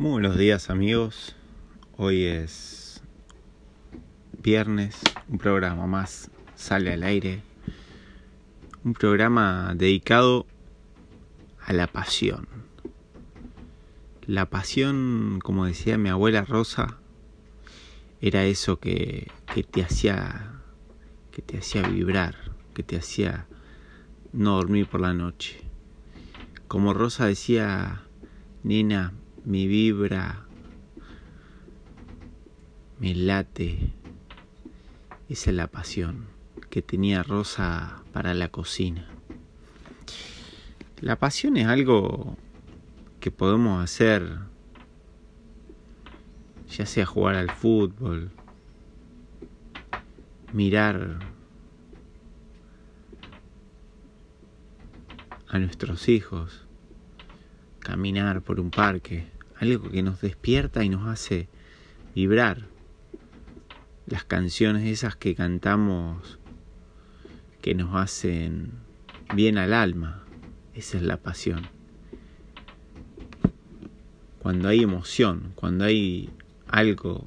Muy buenos días amigos, hoy es viernes, un programa más sale al aire, un programa dedicado a la pasión. La pasión, como decía mi abuela Rosa, era eso que, que te hacía que te hacía vibrar, que te hacía no dormir por la noche. Como Rosa decía, nena, mi vibra, me late. Esa es la pasión que tenía Rosa para la cocina. La pasión es algo que podemos hacer, ya sea jugar al fútbol, mirar a nuestros hijos, caminar por un parque, algo que nos despierta y nos hace vibrar. Las canciones esas que cantamos que nos hacen bien al alma, esa es la pasión. Cuando hay emoción, cuando hay algo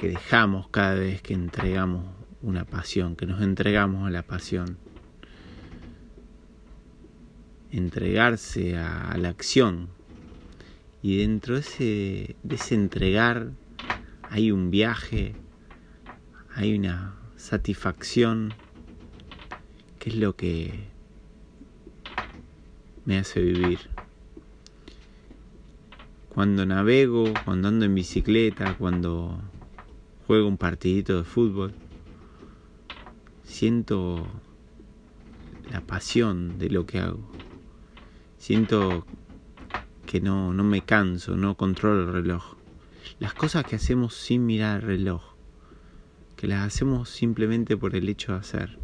que dejamos cada vez que entregamos una pasión, que nos entregamos a la pasión. Entregarse a, la acción. Y dentro de ese, de ese entregar hay un viaje, hay una satisfacción, que es lo que me hace vivir. Cuando navego, cuando ando en bicicleta, cuando juego un partidito de fútbol, siento la pasión de lo que hago. Siento que no, no me canso, no controlo el reloj. Las cosas que hacemos sin mirar el reloj, que las hacemos simplemente por el hecho de hacer.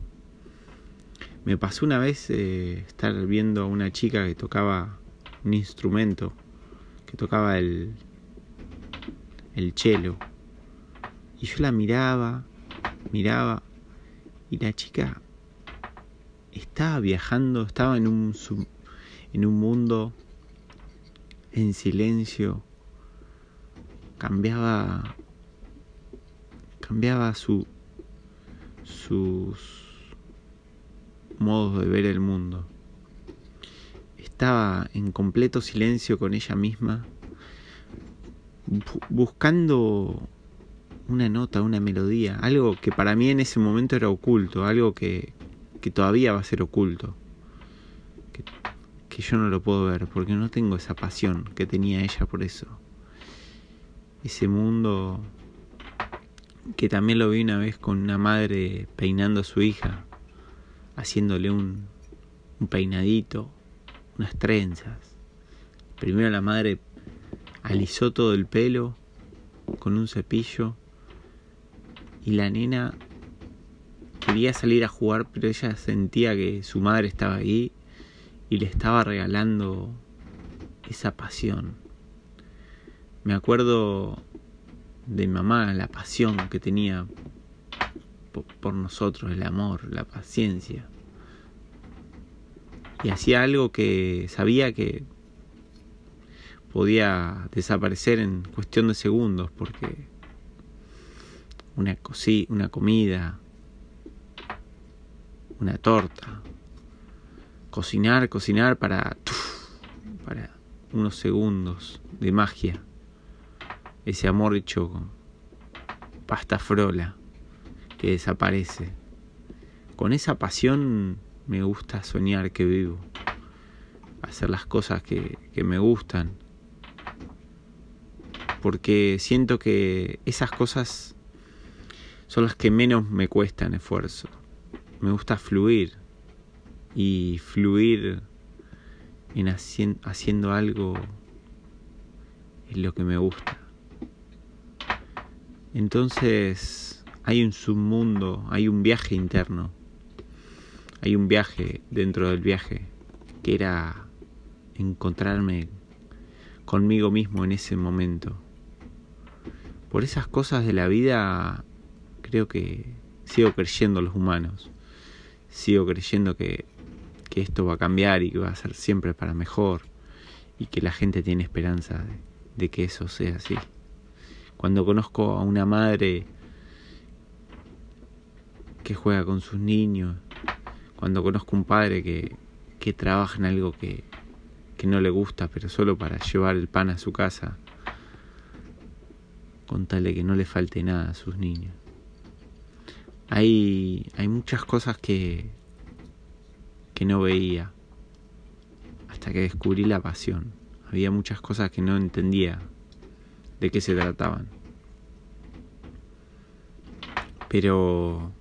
Me pasó una vez eh, estar viendo a una chica que tocaba un instrumento, que tocaba el, el cello y yo la miraba, miraba, y la chica estaba viajando, estaba en un, en un mundo en silencio, cambiaba, cambiaba su, sus modos de ver el mundo. Estaba en completo silencio con ella misma, buscando una nota, una melodía, algo que para mí en ese momento era oculto, algo que, que todavía va a ser oculto, que yo no lo puedo ver, porque no tengo esa pasión que tenía ella por eso. Ese mundo que también lo vi una vez con una madre peinando a su hija, haciéndole un, un peinadito, unas trenzas. Primero la madre alisó todo el pelo con un cepillo y la nena quería salir a jugar, pero ella sentía que su madre estaba ahí y le estaba regalando esa pasión. Me acuerdo de mi mamá, la pasión que tenía por nosotros, el amor, la paciencia. Y hacía algo que sabía que podía desaparecer en cuestión de segundos porque una, una comida, una torta. Cocinar, cocinar para, para unos segundos de magia. Ese amor hecho con pasta frola que desaparece. Con esa pasión me gusta soñar que vivo. Hacer las cosas que, que me gustan. Porque siento que esas cosas son las que menos me cuestan esfuerzo. Me gusta fluir y fluir en haciendo algo es lo que me gusta. Entonces hay un submundo, hay un viaje interno, hay un viaje dentro del viaje que era encontrarme conmigo mismo en ese momento. Por esas cosas de la vida creo que sigo creyendo los humanos. Sigo creyendo que, esto va a cambiar y que va a ser siempre para mejor. y que la gente tiene esperanza de, que eso sea así. Cuando conozco a una madre que juega con sus niños, cuando conozco un padre que, que trabaja en algo que, que no le gusta, pero solo para llevar el pan a su casa, con tal de que no le falte nada a sus niños. Hay, hay muchas cosas que, que no veía hasta que descubrí la pasión. Había muchas cosas que no entendía de qué se trataban. Pero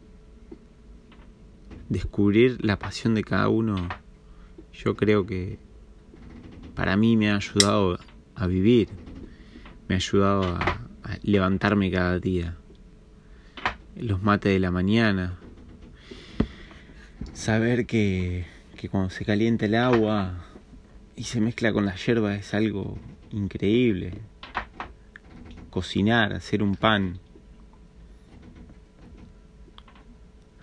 descubrir la pasión de cada uno, yo creo que para mí me ha ayudado a vivir, me ha ayudado a, levantarme cada día. Los mates de la mañana, saber que, que cuando se calienta el agua y se mezcla con la hierba es algo increíble. Cocinar, hacer un pan,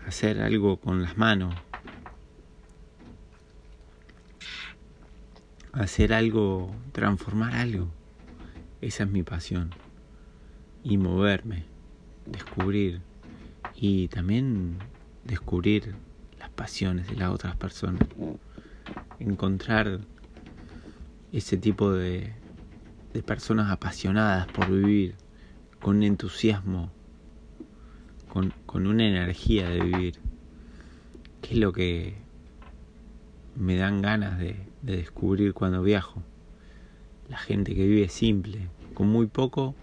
hacer algo con las manos, hacer algo, transformar algo. Esa es mi pasión. Y moverme, descubrir y también descubrir pasiones de las otras personas. Encontrar ese tipo de, de personas apasionadas por vivir, con entusiasmo, con, con una energía de vivir. ¿Qué es lo que me dan ganas de, de descubrir cuando viajo. La gente que vive simple, con muy poco,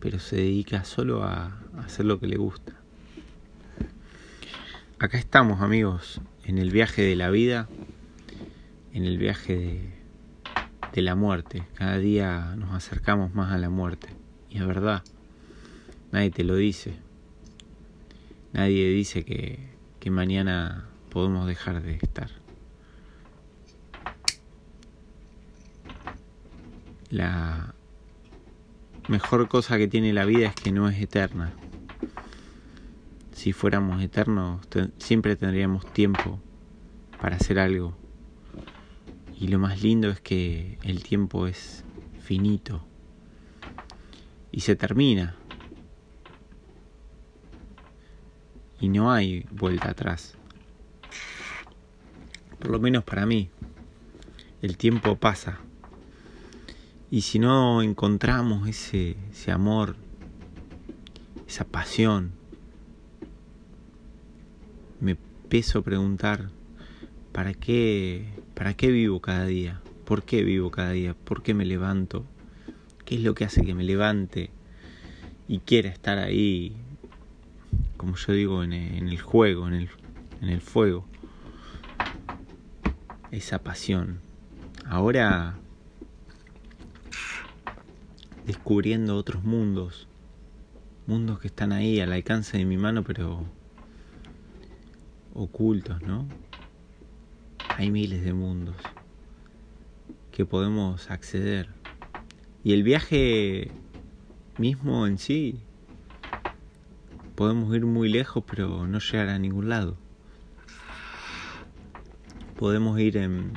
pero se dedica solo a hacer lo que le gusta. Acá estamos amigos, en el viaje de la vida, en el viaje de, la muerte. Cada día nos acercamos más a la muerte. Y es verdad, nadie te lo dice. Nadie dice que, que mañana podemos dejar de estar. La mejor cosa que tiene la vida es que no es eterna. Si fuéramos eternos, siempre tendríamos tiempo para hacer algo. Y lo más lindo es que el tiempo es finito y se termina. Y no hay vuelta atrás. Por lo menos para mí. El tiempo pasa. Y si no encontramos ese, ese amor, esa pasión, me peso preguntar, ¿para qué, ¿para qué vivo cada día? ¿Por qué vivo cada día? ¿Por qué me levanto? ¿Qué es lo que hace que me levante y quiera estar ahí, como yo digo, en el, juego, en el, en el fuego? Esa pasión. Ahora descubriendo otros mundos, mundos que están ahí al alcance de mi mano, pero ocultos, ¿no? Hay miles de mundos que podemos acceder. Y el viaje mismo en sí, podemos ir muy lejos, pero no llegar a ningún lado. Podemos ir en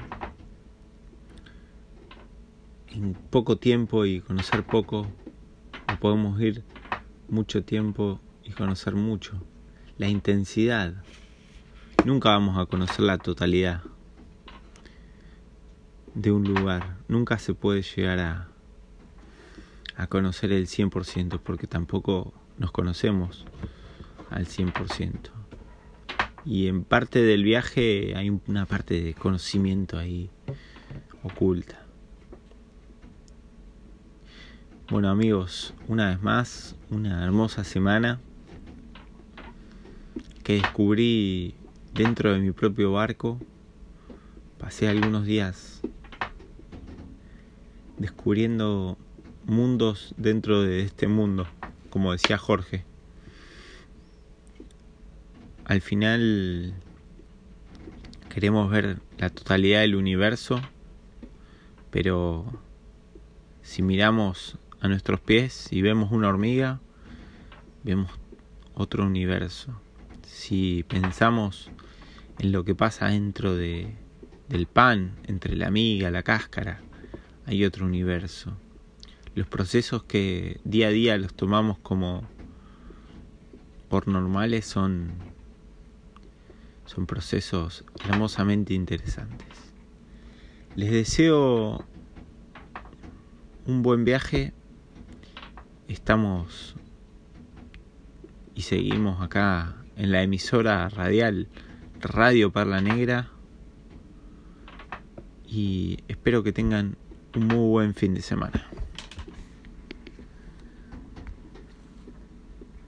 poco tiempo y conocer poco, o podemos ir mucho tiempo y conocer mucho. La intensidad. Nunca vamos a conocer la totalidad de un lugar. Nunca se puede llegar a, conocer el 100% porque tampoco nos conocemos al 100%. Y en parte del viaje hay una parte de conocimiento ahí oculta. Bueno amigos, una vez más, una hermosa semana que descubrí dentro de mi propio barco. Pasé algunos días descubriendo mundos dentro de este mundo, como decía Jorge. Al final queremos ver la totalidad del universo, pero si miramos a nuestros pies y vemos una hormiga, vemos otro universo. Si pensamos en lo que pasa dentro de, del pan, entre la miga, la cáscara, hay otro universo. Los procesos que día a día los tomamos como por normales son, son procesos hermosamente interesantes. Les deseo un buen viaje. Estamos y seguimos acá en la emisora radial Radio Parla Negra y espero que tengan un muy buen fin de semana.